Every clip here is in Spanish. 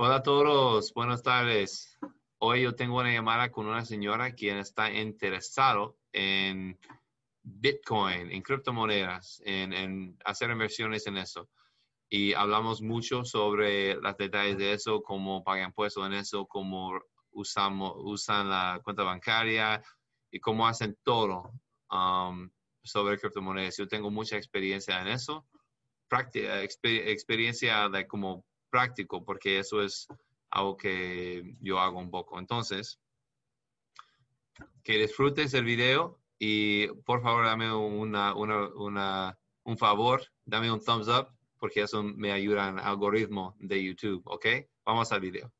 Hola a todos, buenas tardes. Hoy yo tengo una llamada con una señora quien está interesado en Bitcoin, en criptomonedas, en, hacer inversiones en eso. Y hablamos mucho sobre los detalles de eso, cómo pagan impuestos en eso, cómo usamos, usan la cuenta bancaria y cómo hacen todo um, sobre criptomonedas. Yo tengo mucha experiencia en eso, práctica, experiencia de como práctico, porque eso es algo que yo hago un poco. Entonces, que disfrutes el video y por favor dame una, un favor, dame un thumbs up, porque eso me ayuda el algoritmo de YouTube, ¿ok? Vamos al video.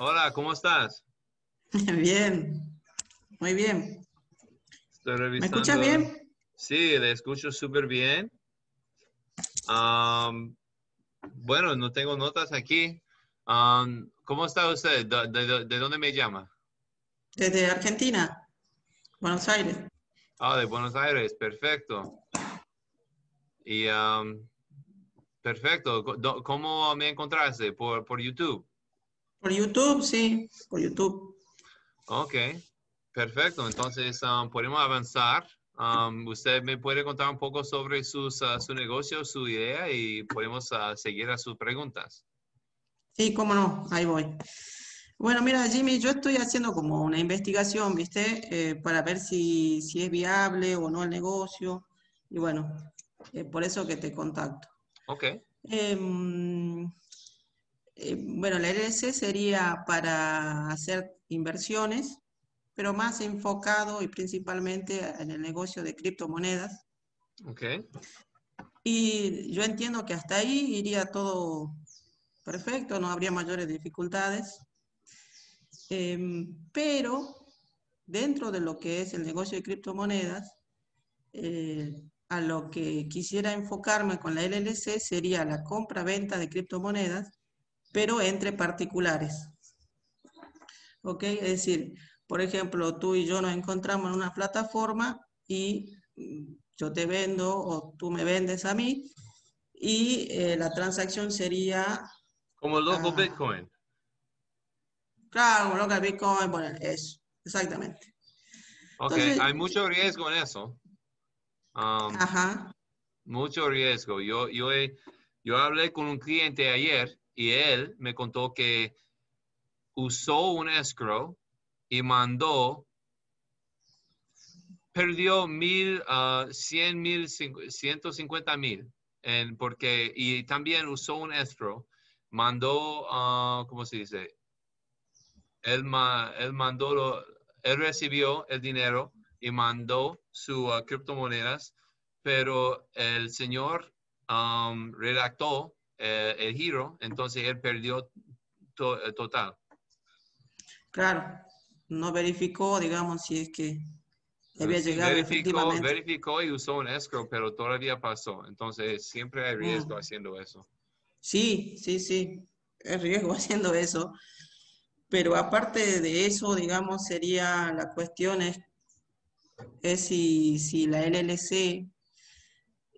Hola, ¿cómo estás? Bien, muy bien. ¿Me escuchas bien? Sí, le escucho súper bien. bueno, no tengo notas aquí. ¿Cómo está usted? ¿De, dónde me llama? Desde Argentina, Buenos Aires. Ah, de Buenos Aires, perfecto. Y perfecto. ¿Cómo me encontraste? ¿Por, por YouTube? Por YouTube, sí, por YouTube. Ok, perfecto. Entonces, um, podemos avanzar. Um, usted me puede contar un poco sobre sus, uh, su negocio, su idea y podemos uh, seguir a sus preguntas. Sí, cómo no, ahí voy. Bueno, mira, Jimmy, yo estoy haciendo como una investigación, ¿viste? Eh, para ver si, si, es viable o no el negocio. Y bueno, eh, por eso que te contacto. Ok. Em, eh, bueno, la LLC sería para hacer inversiones, pero más enfocado y principalmente en el negocio de criptomonedas. Ok. Y yo entiendo que hasta ahí iría todo perfecto, no habría mayores dificultades. Em, pero dentro de lo que es el negocio de criptomonedas, eh, a lo que quisiera enfocarme con la LLC sería la compra-venta de criptomonedas pero entre particulares. ¿Ok? Es decir, por ejemplo, tú y yo nos encontramos en una plataforma y mm, yo te vendo o tú me vendes a mí y eh, la transacción sería... Como el local Bitcoin. Claro, como local Bitcoin, bueno, eso, exactamente. Ok, hay mucho riesgo en eso. Um, ajá. Mucho riesgo. Yo, yo, yo hablé con un cliente ayer y él me contó que usó un escrow y mandó, perdió mil, uh, cien mil, ciento cincuenta mil, porque, y también usó un escrow, mandó, uh, ¿cómo se dice? Él, él mandó, él recibió el dinero y mandó sus uh, criptomonedas, pero el señor redactó eh, el giro, entonces él perdió eh, total. Claro, no verificó, digamos, si es que había llegado verificó, verificó y usó un escrow, pero todavía pasó. Entonces siempre hay riesgo mm. haciendo eso. Sí, sí, sí, es riesgo haciendo eso. Pero aparte de eso, digamos, sería la cuestión es, es si, si la LLC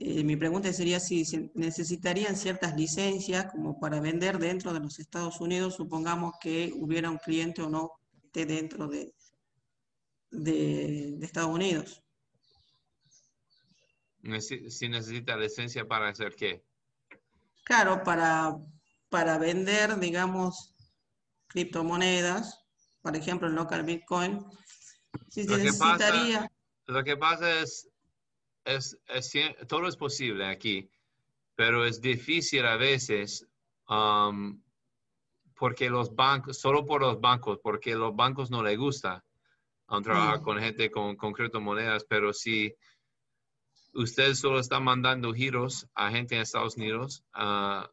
eh, mi pregunta sería si, necesitarían ciertas licencias como para vender dentro de los Estados Unidos, supongamos que hubiera un cliente o no esté dentro de, de, Estados Unidos. Si necesita licencia para hacer qué? Claro, para, para vender, digamos, criptomonedas, por ejemplo, el local Bitcoin. Si lo necesitaría... lo que pasa es, es, todo es posible aquí, pero es difícil a veces um, porque los bancos, solo por los bancos, porque los bancos no les gusta um, trabajar con gente con, con criptomonedas, pero si usted solo está mandando giros a gente en Estados Unidos, uh,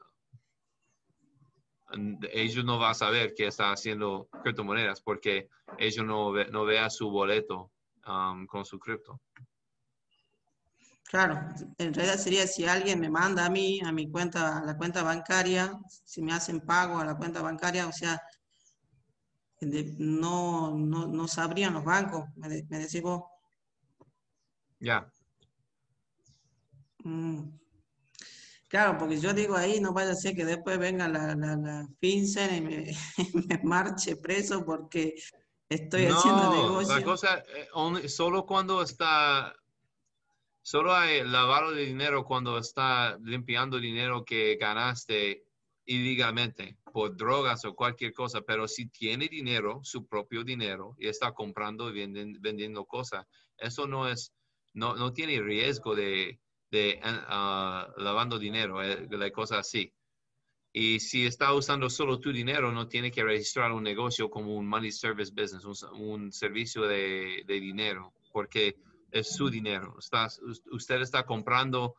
ellos no van a saber que está haciendo criptomonedas porque ellos no, no vean su boleto um, con su cripto. Claro, en realidad sería si alguien me manda a mí, a mi cuenta, a la cuenta bancaria, si me hacen pago a la cuenta bancaria, o sea, no, no, no, sabrían los bancos, me, decís vos. Ya. Mm. Claro, porque yo digo ahí, no vaya a ser que después venga la, la, la FinCEN y me, me, marche preso porque estoy haciendo negocio. La cosa, eh, solo cuando está, solo hay lavado de dinero cuando está limpiando dinero que ganaste ilegalmente por drogas o cualquier cosa, pero si tiene dinero, su propio dinero, y está comprando y vendiendo, cosas, eso no es, no, no tiene riesgo de, de uh, lavando dinero, eh, de cosas así. Y si está usando solo tu dinero, no tiene que registrar un negocio como un money service business, un, servicio de, de, dinero, porque es su dinero. usted está comprando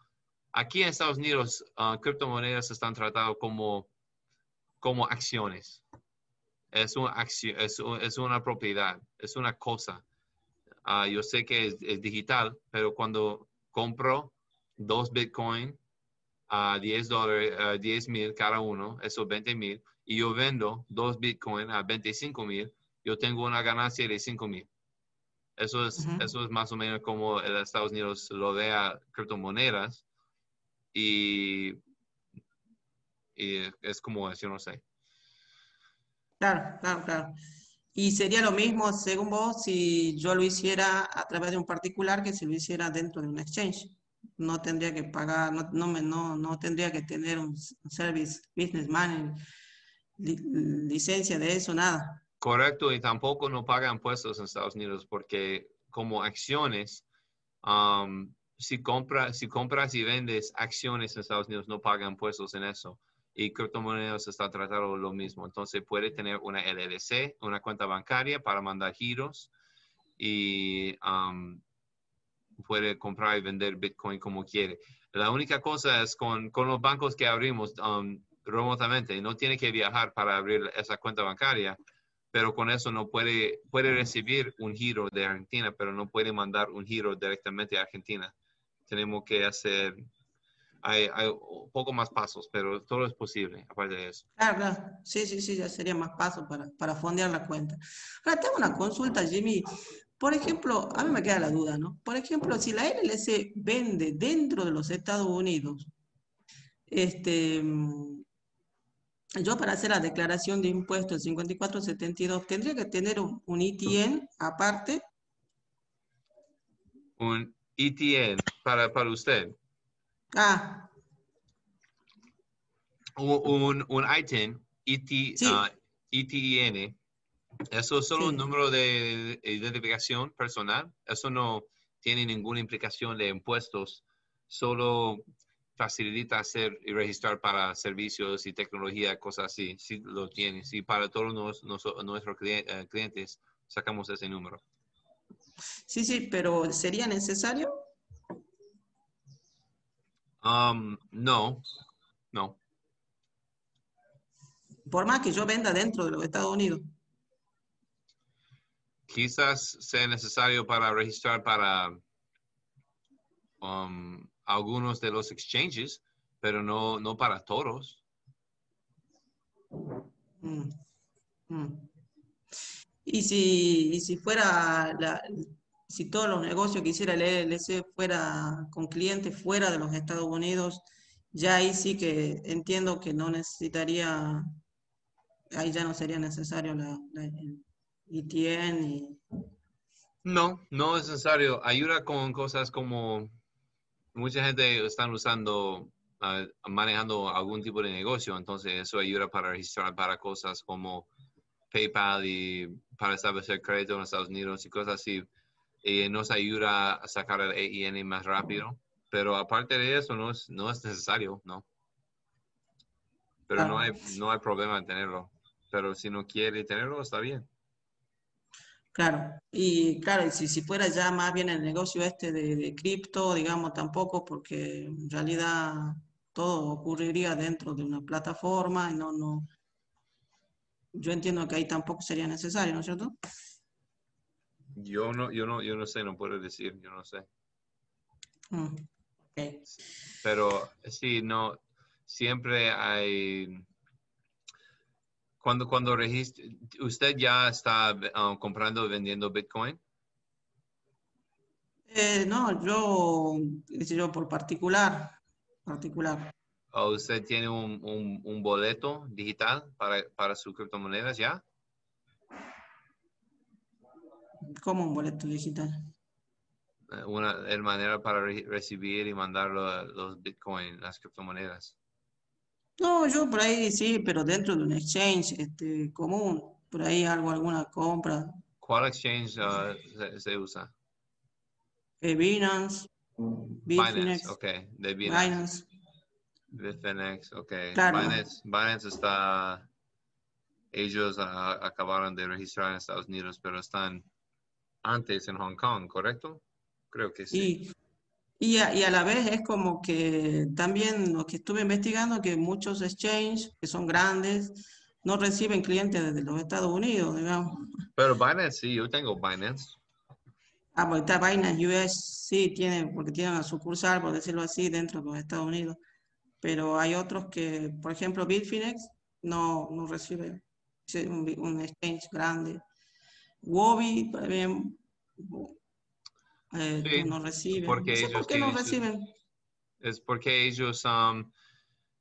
Aquí en Estados Unidos, uh, criptomonedas están tratadas como, como acciones. Es una, acción, es, es, una propiedad, es una cosa. Uh, yo sé que es, digital, pero cuando compro dos Bitcoin a 10 dólares, 10 mil cada uno, eso 20 mil, y yo vendo dos Bitcoin a 25 mil, yo tengo una ganancia de 5 mil. Eso es, eso es más o menos como en Estados Unidos lo vea criptomonedas y, es como yo no sé. Claro, claro, claro. Y sería lo mismo, según vos, si yo lo hiciera a través de un particular que si lo hiciera dentro de un exchange. No tendría que pagar, no, no, me, no, no tendría que tener un service businessman, licencia de eso, nada. Correcto, y tampoco no pagan impuestos en Estados Unidos porque como acciones, si, compra, si compras y vendes acciones en Estados Unidos, no pagan impuestos en eso. Y criptomonedas está tratando lo mismo. Entonces puede tener una LLC, una cuenta bancaria para mandar giros y puede comprar y vender Bitcoin como quiere. La única cosa es con, con los bancos que abrimos um, remotamente, no tiene que viajar para abrir esa cuenta bancaria, pero con eso no puede, puede recibir un giro de Argentina, pero no puede mandar un giro directamente a Argentina tenemos que hacer, hay, hay poco más pasos, pero todo es posible, aparte de eso. Claro, claro. Sí, sí, sí, ya sería más pasos para, para fondear la cuenta. Ahora, tengo una consulta, Jimmy. Por ejemplo, a mí me queda la duda, ¿no? Por ejemplo, si la LLC vende dentro de los Estados Unidos, este, yo para hacer la declaración de impuestos 5472, ¿tendría que tener un, un ITN aparte? Un ETN para, para usted. Ah. Un, un ITIN, ET, uh, ETN, eso es solo un número de identificación personal. Eso no tiene ninguna implicación de impuestos. Solo facilita hacer y registrar para servicios y tecnología, cosas así. Sí lo tiene. Sí, para todos nuestros eh, clientes sacamos ese número. Sí, sí, pero ¿sería necesario? Um, no, no. Por más que yo venda dentro de los Estados Unidos. Quizás sea necesario para registrar para um, algunos de los exchanges, pero no, no para todos. Mm, mm. Y si, si fuera, la, si todos los negocios que hiciera el LLC fuera con clientes fuera de los Estados Unidos, ya ahí sí que entiendo que no necesitaría, ahí ya no sería necesario la, ITN. No, no es necesario. Ayuda con cosas como mucha gente están usando, ah, manejando algún tipo de negocio, entonces eso ayuda para registrar para cosas como PayPal y para establecer crédito en Estados Unidos y cosas así. Y nos ayuda a sacar el EIN más rápido. Pero aparte de eso, no es, no es necesario, ¿no? Pero no, hay, no hay problema en tenerlo. Pero si no quiere tenerlo, está bien. Claro, y claro, si, si fuera ya más bien el negocio este de, de cripto, digamos, tampoco, porque en realidad todo ocurriría dentro de una plataforma y no, no, yo entiendo que ahí tampoco sería necesario, ¿no es cierto? Yo no, yo no, yo no sé, no puedo decir, yo no sé. Mm, Pero sí, no, siempre hay, Cuando, cuando registra, ¿usted ya está uh, comprando y vendiendo Bitcoin? Eh, no, yo, yo, por particular, particular. ¿O usted tiene un, un, un boleto digital para, para sus criptomonedas ya? como un boleto digital. Eh, Una es manera para re- recibir y mandar lo- los Bitcoin, las criptomonedas. No, yo por ahí sí, pero dentro de un exchange este, común, por ahí algo, alguna compra, ¿Cuál exchange uh, se, se usa? eh, Binance, Binance, Bitfinex, ok, de Binance. Binance. Bitfinex, ok. Claro. Binance, Binance está, ellos ah, acabaron de registrar en Estados Unidos, pero están antes en Hong Kong, ¿correcto? Creo que sí. Y, a, y a la vez es como que también lo que estuve investigando, que muchos exchanges que son grandes no reciben clientes desde los Estados Unidos, digamos. Pero Binance, sí, yo tengo Binance. Ah, porque está Binance US, sí, tiene, porque tienen una sucursal, por decirlo así, dentro de los Estados Unidos. Pero hay otros que, por ejemplo, Bitfinex no, no recibe un, un exchange grande. Wobi también eh, Sí, no recibe. porque No sé ellos por qué no tienen reciben. Es porque ellos, um,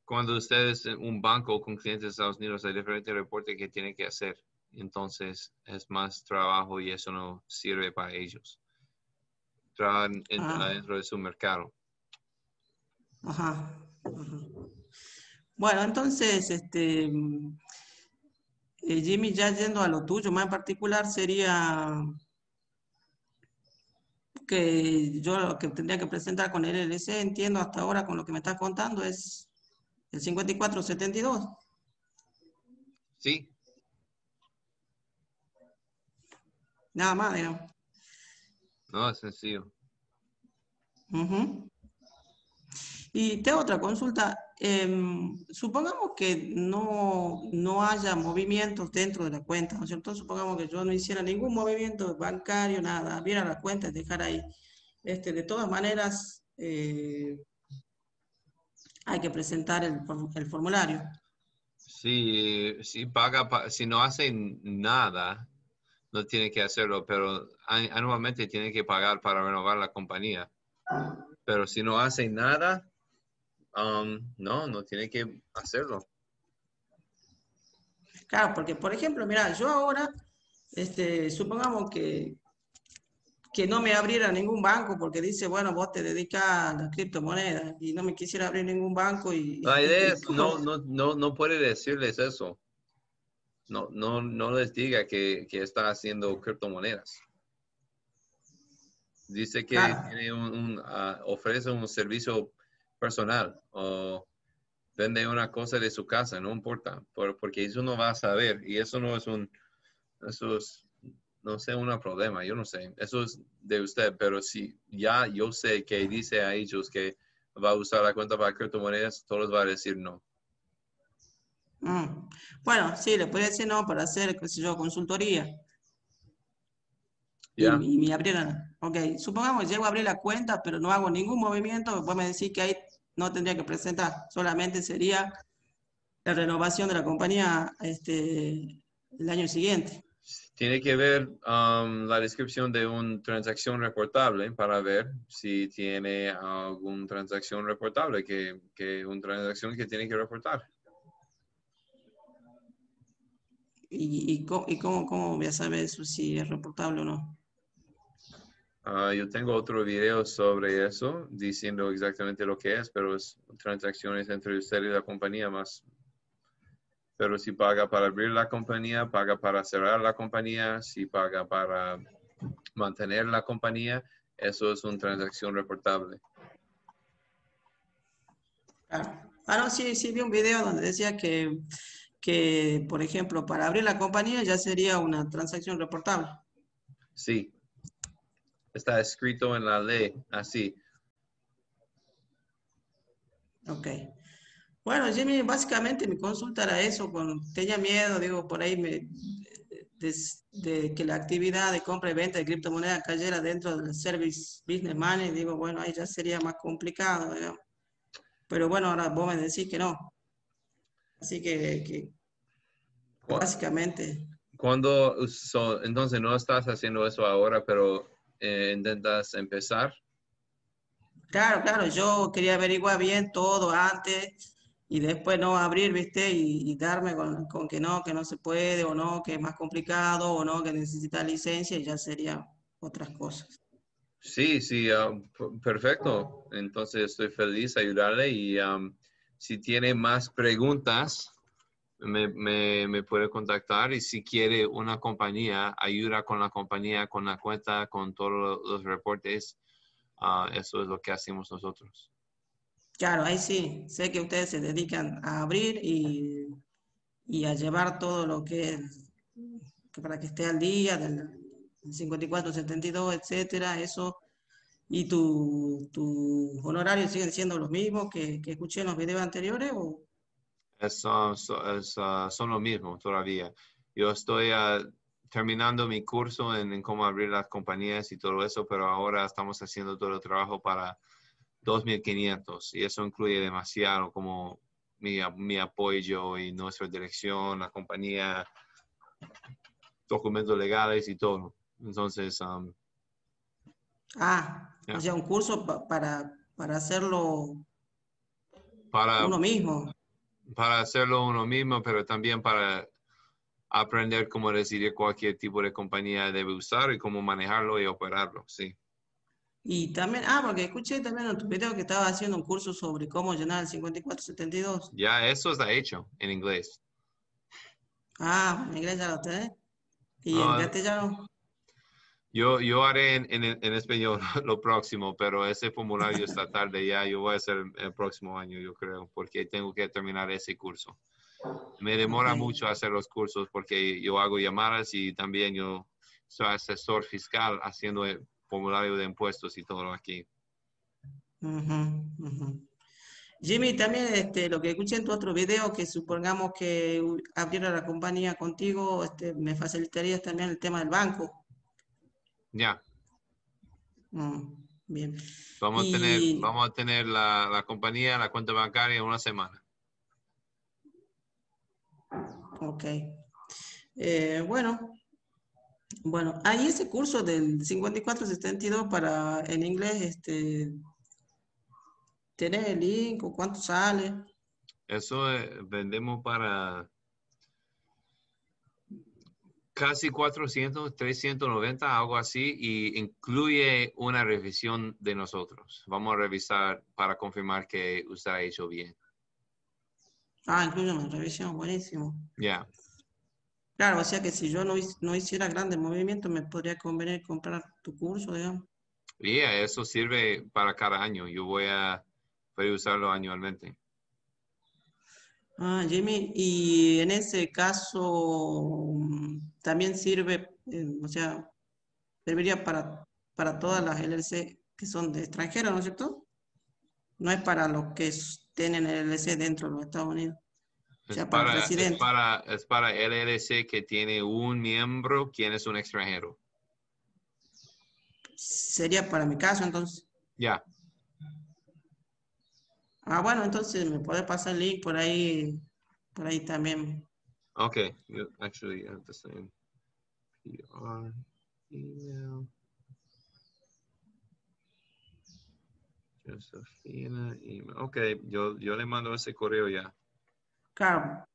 cuando ustedes, un banco con clientes de Estados Unidos, hay diferentes reportes que tienen que hacer. Entonces, es más trabajo y eso no sirve para ellos. Trabajan en- Ah. dentro de su mercado. Ajá, ajá. Bueno, entonces, este, eh, Jimmy, ya yendo a lo tuyo más en particular, sería que yo lo que tendría que presentar con el LLC, entiendo hasta ahora con lo que me estás contando, es el 5472. Sí, Nada más, digamos. no, es sencillo. Ujú. Y tengo otra consulta. Em, supongamos que no, no haya movimientos dentro de la cuenta, ¿no es cierto? Supongamos que yo no hiciera ningún movimiento bancario, nada, abriera la cuenta y dejara ahí. Este, de todas maneras, eh, hay que presentar el, el formulario. Si, si paga, pa- si no hacen nada, no tiene que hacerlo, pero an- anualmente tiene que pagar para renovar la compañía. Pero si no hacen nada, um, no, no tiene que hacerlo. Claro, porque por ejemplo, mira, yo ahora, este, supongamos que, que no me abriera ningún banco porque dice, bueno, vos te dedicas a las criptomonedas y no me quisiera abrir ningún banco y... La idea es, no, no, no, no puede decirles eso. No, no, no les diga que, que está haciendo criptomonedas. Dice que Claro. tiene un, un, ah, ofrece un servicio personal o vende una cosa de su casa, no importa, por- porque eso no va a saber y eso no es un, eso es, no sé, un problema, yo no sé, eso es de usted, pero si ya yo sé que dice a ellos que va a usar la cuenta para criptomonedas, todos van a decir no. Mm. Bueno, sí, le podría decir no para hacer, qué sé yo, consultoría. Y, me abrieran. Ok, supongamos que llego a abrir la cuenta, pero no hago ningún movimiento, vos me decís que ahí no tendría que presentar, solamente sería la renovación de la compañía este, el año siguiente. Tiene que ver um, la descripción de una transacción reportable para ver si tiene alguna transacción reportable, que, que una transacción que tiene que reportar. ¿Y, y, co- y cómo, cómo voy a saber eso si es reportable o no? Ah, yo tengo otro video sobre eso, diciendo exactamente lo que es, pero es transacciones entre usted y la compañía más. Pero si paga para abrir la compañía, paga para cerrar la compañía, si paga para mantener la compañía, eso es una transacción reportable. Ah, no, sí, sí, vi un video donde decía que, que, por ejemplo, para abrir la compañía ya sería una transacción reportable. Sí. Está escrito en la ley, así. Ok. Bueno, Jimmy, básicamente mi consulta era eso, con, tenía miedo, digo, por ahí me, de, de que la actividad de compra y venta de criptomonedas cayera dentro del service business money, digo, bueno, ahí ya sería más complicado, digamos. Pero bueno, ahora vos me decís que no. Así que, que básicamente. Cuando, so- entonces no estás haciendo eso ahora, pero eh, intentas empezar. Claro, claro, yo quería averiguar bien todo antes y después no abrir, ¿viste? Y, y darme con, con que no, que no se puede o no, que es más complicado o no, que necesita licencia y ya serían otras cosas. Sí, sí, ah, perfecto. Entonces estoy feliz de ayudarle y am, si tiene más preguntas, me, puede contactar y si quiere una compañía, ayuda con la compañía, con la cuenta, con todos los reportes. ah, eso es lo que hacemos nosotros. Claro, ahí sí, sé que ustedes se dedican a abrir y, y a llevar todo lo que es, que para que esté al día, del 54, 72, etcétera, eso. ¿Y tu, tus honorarios siguen siendo los mismos que, que escuché en los videos anteriores? O? Es, so- es, ah, son lo mismo todavía. Yo estoy ah, terminando mi curso en, en cómo abrir las compañías y todo eso, pero ahora estamos haciendo todo el trabajo para 2.500 y eso incluye demasiado como mi, mi apoyo y nuestra dirección, la compañía, documentos legales y todo. Entonces, um, Ah, Ya. o sea, un curso pa- para, para hacerlo para, uno mismo. Para hacerlo uno mismo, pero también para aprender cómo decidir cualquier tipo de compañía debe usar y cómo manejarlo y operarlo, sí. Y también, ah, porque escuché también en tu video que estabas haciendo un curso sobre cómo llenar el 5472. Ya eso está hecho en inglés. Ah, en inglés ya lo tenés. Y Ah, en castellano. Yo, yo haré en, en, en español lo próximo, pero ese formulario está tarde ya. Yo voy a hacer el, el próximo año, yo creo, porque tengo que terminar ese curso. Me demora Ok. mucho hacer los cursos porque yo hago llamadas y también yo soy asesor fiscal haciendo el formulario de impuestos y todo aquí. Ujú, ujú. Jimmy, también este, lo que escuché en tu otro video, que supongamos que abriera la compañía contigo, este, me facilitarías también el tema del banco. Ya, Mm, bien. vamos a tener, vamos a tener la, la compañía, la cuenta bancaria en una semana. Ok. Eh, bueno, bueno, hay ese curso del 5472 para en inglés, este, ¿tenés el link o cuánto sale? Eso eh, vendemos para casi 400, 390, algo así, y incluye una revisión de nosotros. Vamos a revisar para confirmar que usted ha hecho bien. Ah, incluye una revisión, buenísimo. Ya, Claro, o sea que si yo no, no hiciera grandes movimientos, me podría convenir comprar tu curso, digamos. y eso sirve para cada año. Yo voy a, voy a usarlo anualmente. Ah, Jimmy, y en ese caso mm, también sirve, eh, o sea, serviría para, para todas las LLC que son de extranjeros, ¿no es cierto? No es para los que tienen LLC dentro de los Estados Unidos. O Es sea, para para, es residentes. para, es para LLC que tiene un miembro quien es un extranjero. Sería para mi caso, entonces. Ya, Ah, bueno, entonces me puede pasar el link por ahí, por ahí también. Okay, you actually have the same PR email. Josefina email. Okay, yo, yo le mando ese correo ya. Claro.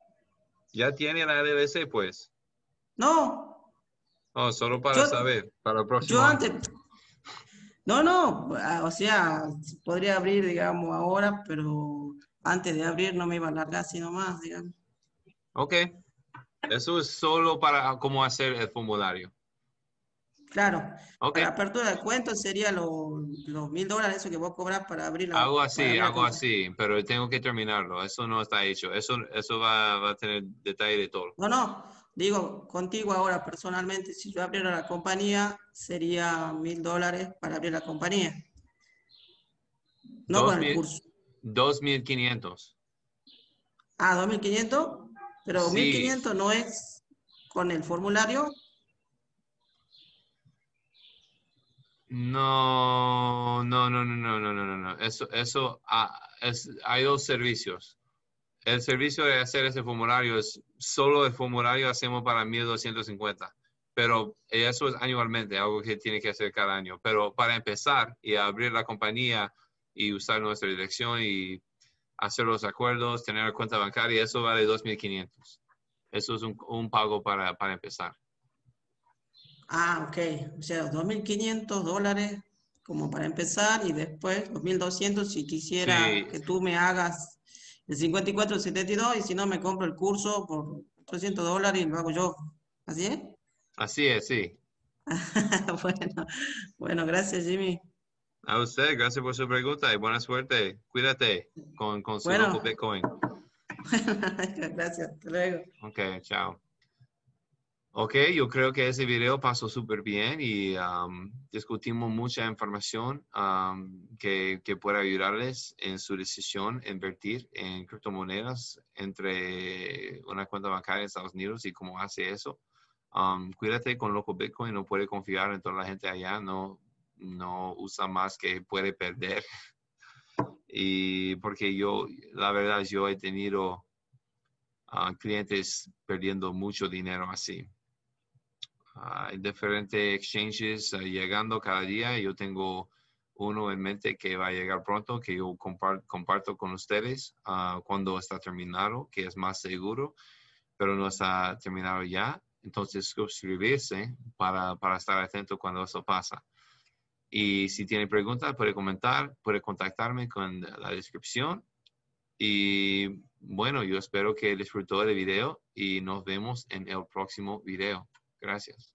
Ya tiene la LLC, pues. No, Oh, solo para Yo- saber, para el próximo Yo año. No, no, ah, o sea, podría abrir, digamos, ahora, pero antes de abrir no me iba a largar así nomás, digamos. Ok. Eso es solo para cómo hacer el formulario. Claro, Ok. para apertura de cuenta sería lo- los mil dólares, eso que vos cobras para abrir la. Algo para así, la cuenta. así, pero tengo que terminarlo. Eso no está hecho. Eso, eso va, va a tener detalle de todo. No, no, Digo, contigo ahora personalmente, si yo abriera la compañía, sería mil dólares para abrir la compañía. No 2, con el curso. 2.500. Ah, 2.500. Pero sí. 1.500 no es con el formulario. No, no, no, no, no, no, no, no. Eso, eso, ah, es, hay dos servicios el servicio de hacer ese formulario es solo el formulario hacemos para 1250, pero eso es anualmente, algo que tiene que hacer cada año. Pero para empezar y abrir la compañía y usar nuestra dirección y hacer los acuerdos, tener la cuenta bancaria, eso vale 2.500. Eso es un, pago para, para, empezar. Ah, ok. O sea, 2.500 dólares como para empezar y después 2.200 si quisiera que tú me hagas el 54, el 72 y si no me compro el curso por 300 dólares y lo hago yo. ¿Así es? Así es, sí. bueno, bueno, gracias Jimmy. A usted, gracias por su pregunta y buena suerte. Cuídate con, con su bueno. Bitcoin. gracias, hasta luego. Ok, chao. Ok, yo creo que ese video pasó súper bien y um, discutimos mucha información um, que, que puede ayudarles en su decisión invertir en criptomonedas entre una cuenta bancaria en Estados Unidos y cómo hace eso. Um, cuídate con Loco Bitcoin, no puede confiar en toda la gente allá, no, no usa más que puede perder. y porque yo, la verdad, yo he tenido uh, clientes perdiendo mucho dinero así. Hay diferentes exchanges eh, llegando cada día. Yo tengo uno en mente que va a llegar pronto, que yo comparto, con ustedes ah, cuando está terminado, que es más seguro, pero no está terminado ya. Entonces, suscribirse para, para estar atento cuando eso pasa. Y si tiene preguntas, puede comentar, puede contactarme con la descripción. Y bueno, yo espero que disfrutó del video y nos vemos en el próximo video. Gracias.